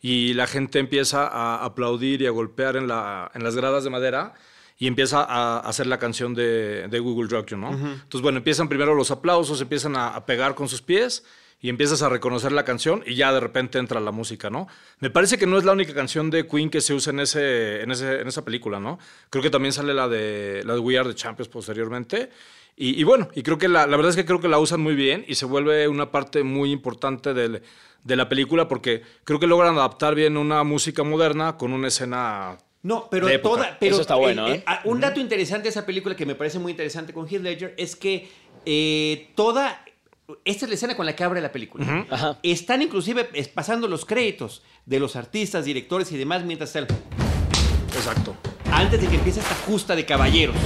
y la gente empieza a aplaudir y a golpear en, la, en las gradas de madera y empieza a hacer la canción de, de Google Rock You, ¿no? Entonces, bueno, empiezan primero los aplausos, empiezan a, a pegar con sus pies y empiezas a reconocer la canción y ya de repente entra la música, ¿no? Me parece que no es la única canción de Queen que se usa en, ese, en, ese, en esa película, ¿no? Creo que también sale la de, la de We Are the Champions posteriormente. Y, y bueno, y creo que la, la verdad es que creo que la usan muy bien y se vuelve una parte muy importante del, de la película porque creo que logran adaptar bien una música moderna con una escena No, pero de época. toda. Pero Eso está bueno, ¿eh? ah, Un dato interesante de esa película que me parece muy interesante con Heath Ledger es que eh, toda. Esta es la escena con la que abre la película. Ajá. Están inclusive pasando los créditos de los artistas, directores y demás mientras está el- Exacto. antes de que empiece esta justa de caballeros.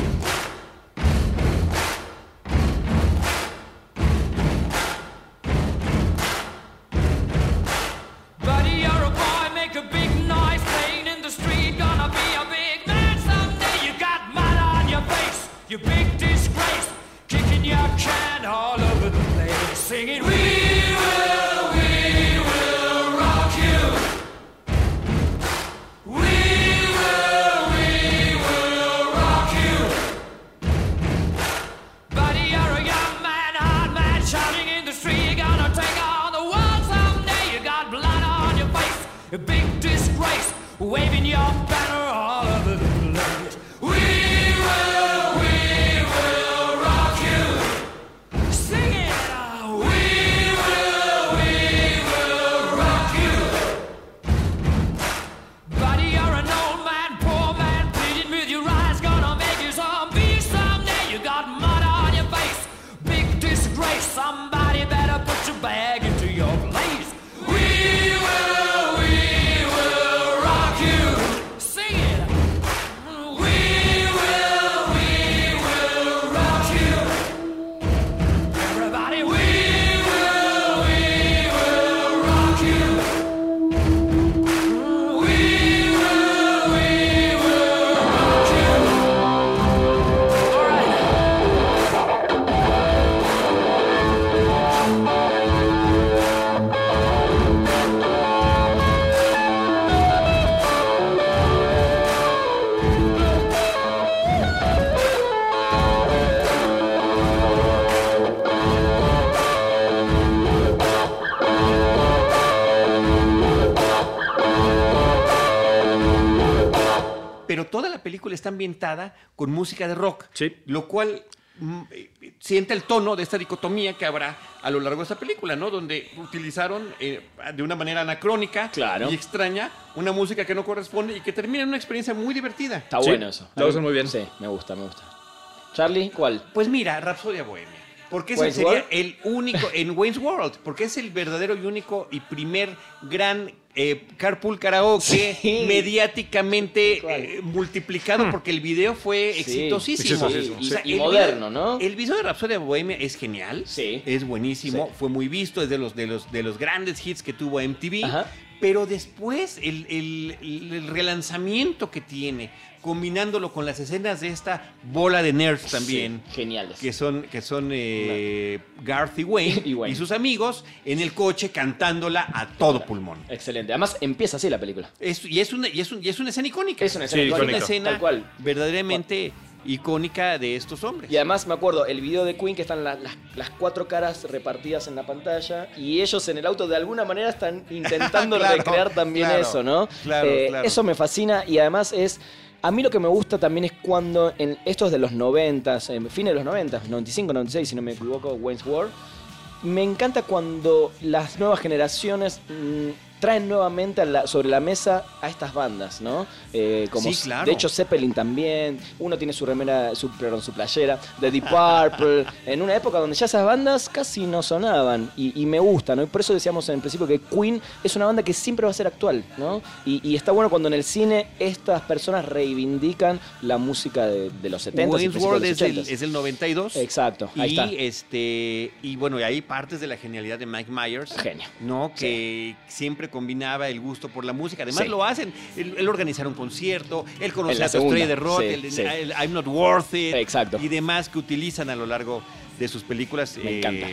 Waving your banner película está ambientada con música de rock. Sí. Lo cual mm, eh, siente el tono de esta dicotomía que habrá a lo largo de esta película, ¿no? Donde utilizaron eh, de una manera anacrónica Claro. y extraña una música que no corresponde y que termina en una experiencia muy divertida. Está Sí, bueno eso. lo hacen muy bien. Sí, me gusta, me gusta. Charlie, ¿cuál? Pues mira, Rapsodia Bohemia. Porque ese Wayne's sería World. el único en Wayne's World, porque es el verdadero y único y primer gran eh, carpool karaoke Sí. mediáticamente eh, multiplicado porque el video fue Sí. exitosísimo. Exitosísimo, y- O sea, y el moderno, video- ¿no? El video de Rhapsody of Bohemia es genial, Sí. es buenísimo, Sí. fue muy visto, es de los, de los, de los grandes hits que tuvo MTV. Ajá. Pero después el- el relanzamiento que tiene, combinándolo con las escenas de esta bola de nerds también, Sí, geniales. que son, que son eh, Garth y Wayne, Y sus amigos en el coche cantándola a todo pulmón. Excelente. Además, empieza así la película. Es- y, es una, y, es un- y es una escena icónica. Es una Sí, escena Es icónica, una escena tal cual. verdaderamente icónica de estos hombres. Y además me acuerdo el video de Queen que están la- las, las cuatro caras repartidas en la pantalla y ellos en el auto de alguna manera están intentando Claro, recrear también claro, eso, ¿no? claro, Eh, claro. Eso me fascina y además es... A mí lo que me gusta también es cuando en estos de los 90, en fines de los 90, 95, 96, si no me equivoco, Wayne's World, me encanta cuando las nuevas generaciones mm, traen nuevamente a la- sobre la mesa a estas bandas, ¿no? Eh, como Sí, claro. De hecho, Zeppelin también. Uno tiene su remera, su, perdón, su playera de Deep Purple. en una época donde ya esas bandas casi no sonaban. Y, y me gusta, ¿no? Y por eso decíamos en principio que Queen es una banda que siempre va a ser actual, ¿no? Y, y está bueno cuando en el cine estas personas reivindican la música de, de los 70 y Wayne's World es 80s. es del 92. Exacto, ahí y está. este y bueno, y hay partes de la genialidad de Mike Myers. Genio. ¿No? Que siempre combinaba el gusto por la música. Además Sí. lo hacen. Él, él organizar un concierto, él conocer la a Estrella segunda, de Rock, sí, el, sí. el I'm Not Worth It. Exacto. Y demás que utilizan a lo largo de sus películas. Me encanta.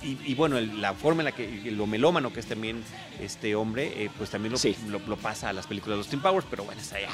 Y, y bueno, el- la forma en la que lo melómano que es también este hombre, eh, pues también lo, Sí. lo- lo pasa a las películas de los Tim Powers, pero bueno, está allá.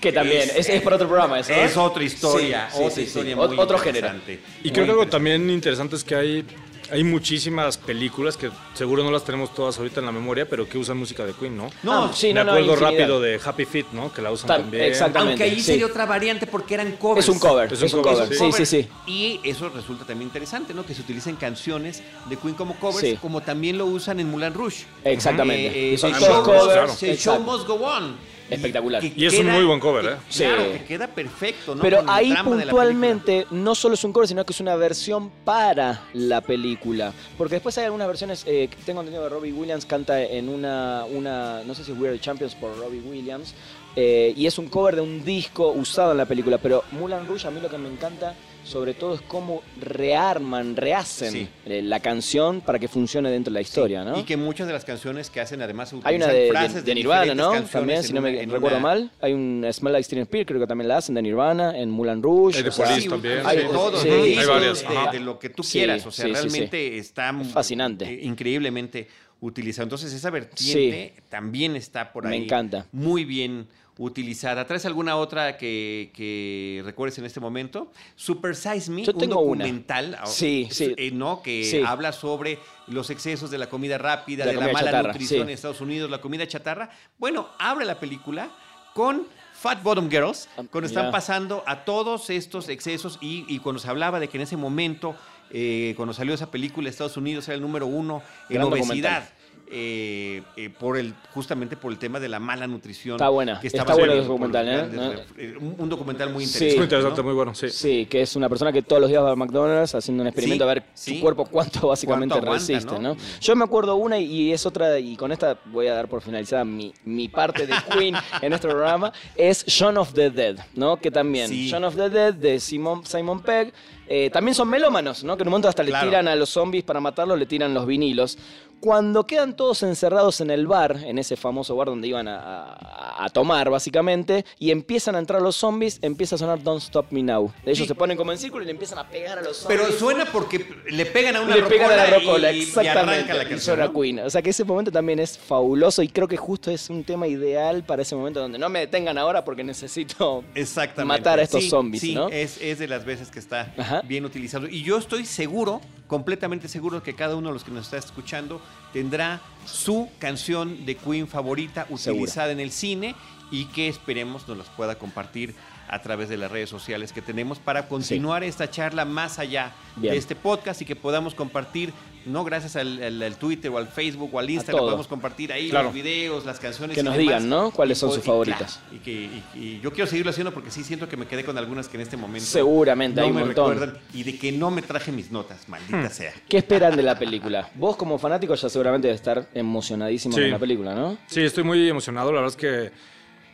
Que también, es, es para otro programa eso. Es otra historia, Sí, sí, otra sí, sí. historia muy otro género. interesante. Y Muy creo que algo también interesante es que hay, hay muchísimas películas que seguro no las tenemos todas ahorita en la memoria, pero que usan música de Queen, ¿no? No, Ah, sí, Me no, no, acuerdo infinidad. rápido de Happy Feet, ¿no? Que la usan Tam- también. exactamente. Aunque ahí sí. sería otra variante porque eran covers. Es un cover, Es es un cover, cover. sí. Sí, sí. Y eso resulta también interesante, ¿no? Que se utilicen canciones de Queen como covers, Sí. como también lo usan en Moulin Rouge. Exactamente. Eh, eh, Show covers. Claro. Show. Must Go On. Espectacular. Y es un muy buen cover, ¿eh? Sí. Claro, que queda perfecto, ¿no? Pero Con ahí puntualmente no solo es un cover, sino que es una versión para la película. Porque después hay algunas versiones, eh, que tengo entendido que Robbie Williams canta en una, una no sé si es the Champions por Robbie Williams, eh, y es un cover de un disco usado en la película. Pero Mulan Rouge a mí lo que me encanta sobre todo es cómo rearman, rehacen Sí. eh, la canción para que funcione dentro de la historia, ¿no? Y que muchas de las canciones que hacen además Hay una utilizan de, de- frases de Nirvana, diferentes ¿no? También, si no me una- recuerdo una- mal. Hay un Smell Like Teen Spirit, creo que también la hacen de Nirvana, en Mulan Rouge. Hay de Police Sí, también, hay sí. de todo, Sí. de Hay varias, de, de lo que tú Sí, quieras. O sea, sí, sí, sí. realmente está fascinante. eh, increíblemente utilizado. Entonces, esa vertiente también está por Me ahí. encanta. Muy bien utilizada. ¿Traes alguna otra que, que recuerdes en este momento? Super Size Me, Yo tengo un una. documental, Sí, sí. eh, ¿no? que Sí. habla sobre los excesos de la comida rápida, de la mala chatarra, nutrición sí. en Estados Unidos, la comida chatarra. Bueno, abre la película con Fat Bottom Girls, Ah, cuando están pasando a todos estos excesos y, y cuando se hablaba de que en ese momento, eh, cuando salió esa película, Estados Unidos era el número uno en Gran obesidad. Eh, eh, por el justamente por el tema de la mala nutrición Está buena, que está bueno el documental, ¿eh? eh, un, un documental muy interesante Es muy interesante, ¿no? muy bueno, sí. Sí, que es una persona que todos los días va a McDonald's haciendo un experimento Sí, a ver sí. su cuerpo cuánto básicamente Cuánto aguanta, resiste, ¿no? ¿no? Yo me acuerdo una y, es otra, y con esta voy a dar por finalizada mi, mi parte de Queen en este programa, es Shaun of the Dead, ¿no? Que también, Sí. Shaun of the Dead de Simon, Simon Pegg, eh, también son melómanos, ¿no? Que en un momento hasta Claro. le tiran a los zombies para matarlos, le tiran los vinilos. Cuando quedan todos encerrados en el bar, en ese famoso bar donde iban a, a- a tomar básicamente, y empiezan a entrar los zombies, empieza a sonar Don't Stop Me Now. Ellos Sí. se ponen como en círculo y le empiezan a pegar a los zombies. pero suena porque le pegan a una le pegan a la rocola rocola, y- y, exactamente. arranca la y canción ¿no? Queen. O sea que ese momento también es fabuloso y creo que justo es un tema ideal para ese momento donde no me detengan ahora porque necesito Exactamente. matar a estos Sí, zombies, sí, ¿no? es, es de las veces que está Ajá. bien utilizado. Y yo estoy seguro, completamente seguro, que cada uno de los que nos está escuchando tendrá su canción de Queen favorita utilizada en el cine y que esperemos nos las pueda compartir a través de las redes sociales que tenemos para continuar esta charla más allá Bien. de este podcast y que podamos compartir, no gracias al, al- al Twitter o al Facebook o al Instagram, podemos compartir ahí Claro. los videos, las canciones. Que y nos demás. digan, ¿no? ¿Cuáles Y son sus y favoritas. claro, Y, que, y- y yo quiero seguirlo haciendo porque sí siento que me quedé con algunas que en este momento Seguramente, no hay un me montón. recuerdan y de que no me traje mis notas, maldita Hmm. sea. ¿Qué esperan de la película? Vos como fanático ya seguramente debe estar emocionadísimo Sí. con la película, ¿no? Sí, estoy muy emocionado. La verdad es que,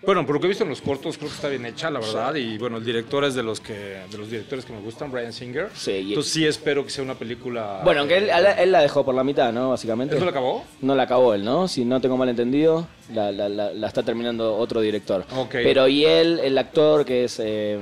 bueno, por lo que he visto en los cortos, creo que está bien hecha, la verdad. Y bueno, el director es de los que de los directores que me gustan, Brian Singer. Sí, Entonces sí espero que sea una película. Bueno, aunque él, él- la dejó por la mitad, ¿no? Básicamente. ¿Eso lo acabó? No la acabó él, ¿no? Si no tengo mal entendido, la, la- la- la está terminando otro director. Ok. Pero y él, el actor que es... eh,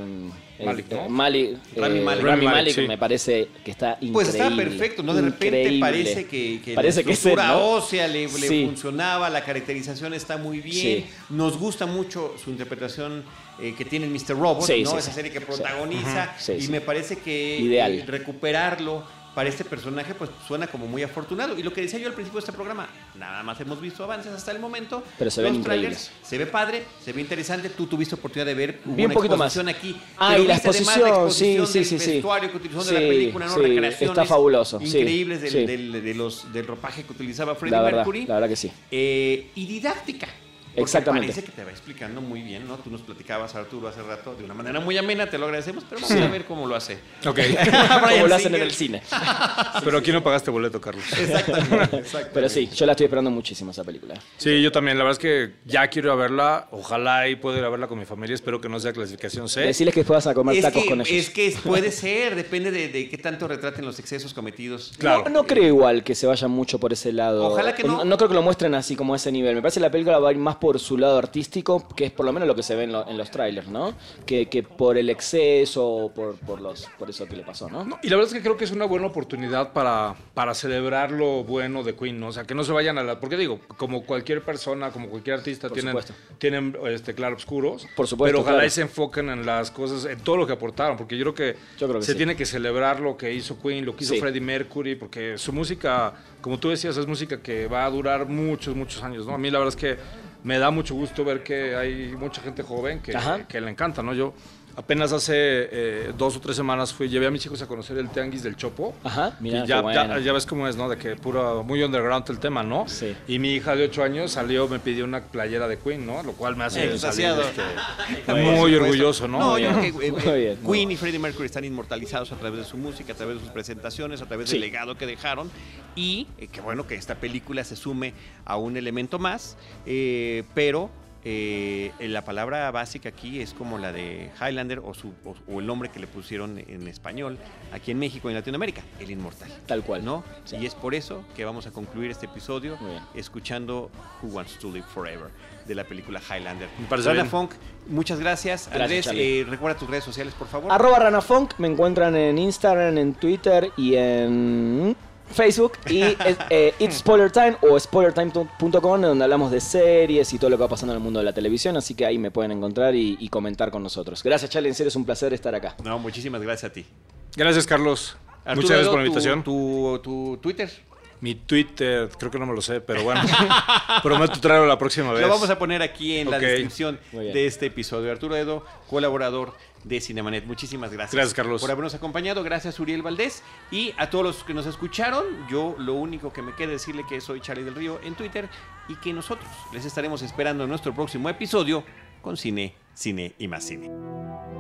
Malik, ¿no? eh, Malik, Rami eh, sí. me parece que está increíble. Pues está perfecto, ¿no? De repente Increíble. parece que, que Parece la que estructura ¿no? ósea le, le Sí. funcionaba, la caracterización está muy bien. Sí. Nos gusta mucho su interpretación eh, que tiene en Mr. Robot, Sí, ¿no? sí, Esa sí. serie que protagoniza. Y sí. me parece que Ideal. eh, recuperarlo para este personaje pues suena como muy afortunado. Y lo que decía yo al principio de este programa, nada más hemos visto avances hasta el momento. Pero se ven increíbles. Se ve padre, se ve interesante. Tú tuviste oportunidad de ver un una poquito más. exposición aquí. Ah, y la viste además exposición, sí, exposición sí, del sí, sí. vestuario que utilizaron de la película, ¿no? Recreaciones está fabuloso, Increíbles del, del- de los, del ropaje que utilizaba Freddie La verdad, Mercury. la verdad que sí. Eh, y didáctica. Porque Exactamente. Parece que te va explicando muy bien, ¿no? Tú nos platicabas, Arturo, hace rato, de una manera muy amena, te lo agradecemos, pero vamos Sí. a ver cómo lo hace. Ok. Como lo hacen en el cine. Pero aquí no pagaste boleto, Carlos. Exactamente, exactamente. Pero sí, yo la estoy esperando muchísimo esa película. Sí, yo también. La verdad es que ya quiero ir a verla. Ojalá y pueda ir a verla con mi familia. Espero que no sea clasificación C. Decirles que vas a comer Es tacos que, con ellos. es que puede ser, depende de, de qué tanto retraten los excesos cometidos. Claro. No, no creo igual que se vaya mucho por ese lado. Ojalá que no. No creo que lo muestren así como a ese nivel. Me parece que la película va a ir más por su lado artístico, que es por lo menos lo que se ve en, lo- en los trailers, ¿no? Que, que por el exceso o por, por, los, por eso que le pasó, ¿no? No, y la verdad es que creo que es una buena oportunidad para, para celebrar lo bueno de Queen, ¿no? O sea, que no se vayan a la... Porque digo, como cualquier persona, como cualquier artista, Por tienen, supuesto. tienen este, claroscuros. Por supuesto, Pero ojalá claro. y se enfoquen en las cosas, en todo lo que aportaron, porque yo creo que, Yo creo que se sí. tiene que celebrar lo que hizo Queen, lo que hizo Sí. Freddie Mercury, porque su música, como tú decías, es música que va a durar muchos, muchos años, ¿no? A mí la verdad es que me da mucho gusto ver que hay mucha gente joven que, le encanta, ¿no? Yo apenas hace eh, dos o tres semanas fui, llevé a mis hijos a conocer el Tianguis del Chopo. Ajá, mira, Y qué ya, bueno. ya, ya ves cómo es, ¿no? De que puro, muy underground el tema, ¿no? Sí. Y mi hija de 8 años salió, me pidió una playera de Queen, ¿no? Lo cual me hace salir, Extasiado. este, muy orgulloso, ¿no? No, yo creo que eh, eh, Queen y Freddie Mercury están inmortalizados a través de su música, a través de sus presentaciones, a través Sí. del legado que dejaron. Y eh, qué bueno que esta película se sume a un elemento más, eh, pero eh, la palabra básica aquí es como la de Highlander o, su- o- o el nombre que le pusieron en español aquí en México y en Latinoamérica, el inmortal. Tal cual. ¿no? Sí. Y es por eso que vamos a concluir este episodio escuchando Who Wants to Live Forever de la película Highlander. Rana. Funk, muchas gracias. Gracias, Andrés, eh, recuerda tus redes sociales, por favor. Arroba RanaFunk, me encuentran en Instagram, en Twitter y en Facebook. Y eh, It's Spoiler Time o spoilertime.com, donde hablamos de series y todo lo que va pasando en el mundo de la televisión. Así que ahí me pueden encontrar y, y comentar con nosotros. Gracias, Charlie. En serio, es un placer estar acá. No, muchísimas gracias a ti. Gracias, Carlos. Arturo Muchas gracias por la tu- invitación. Tu, tu Twitter. Mi Twitter, creo que no me lo sé, pero bueno. prometo traerlo la próxima vez. Lo vamos a poner aquí en la descripción de este episodio. Arturo Edo, colaborador de Cinemanet. Muchísimas gracias. Gracias, Carlos. Por habernos acompañado. Gracias, Uriel Valdés. Y a todos los que nos escucharon, yo lo único que me queda decirle que soy Charlie del Río en Twitter y que nosotros les estaremos esperando en nuestro próximo episodio con Cine, Cine y más Cine.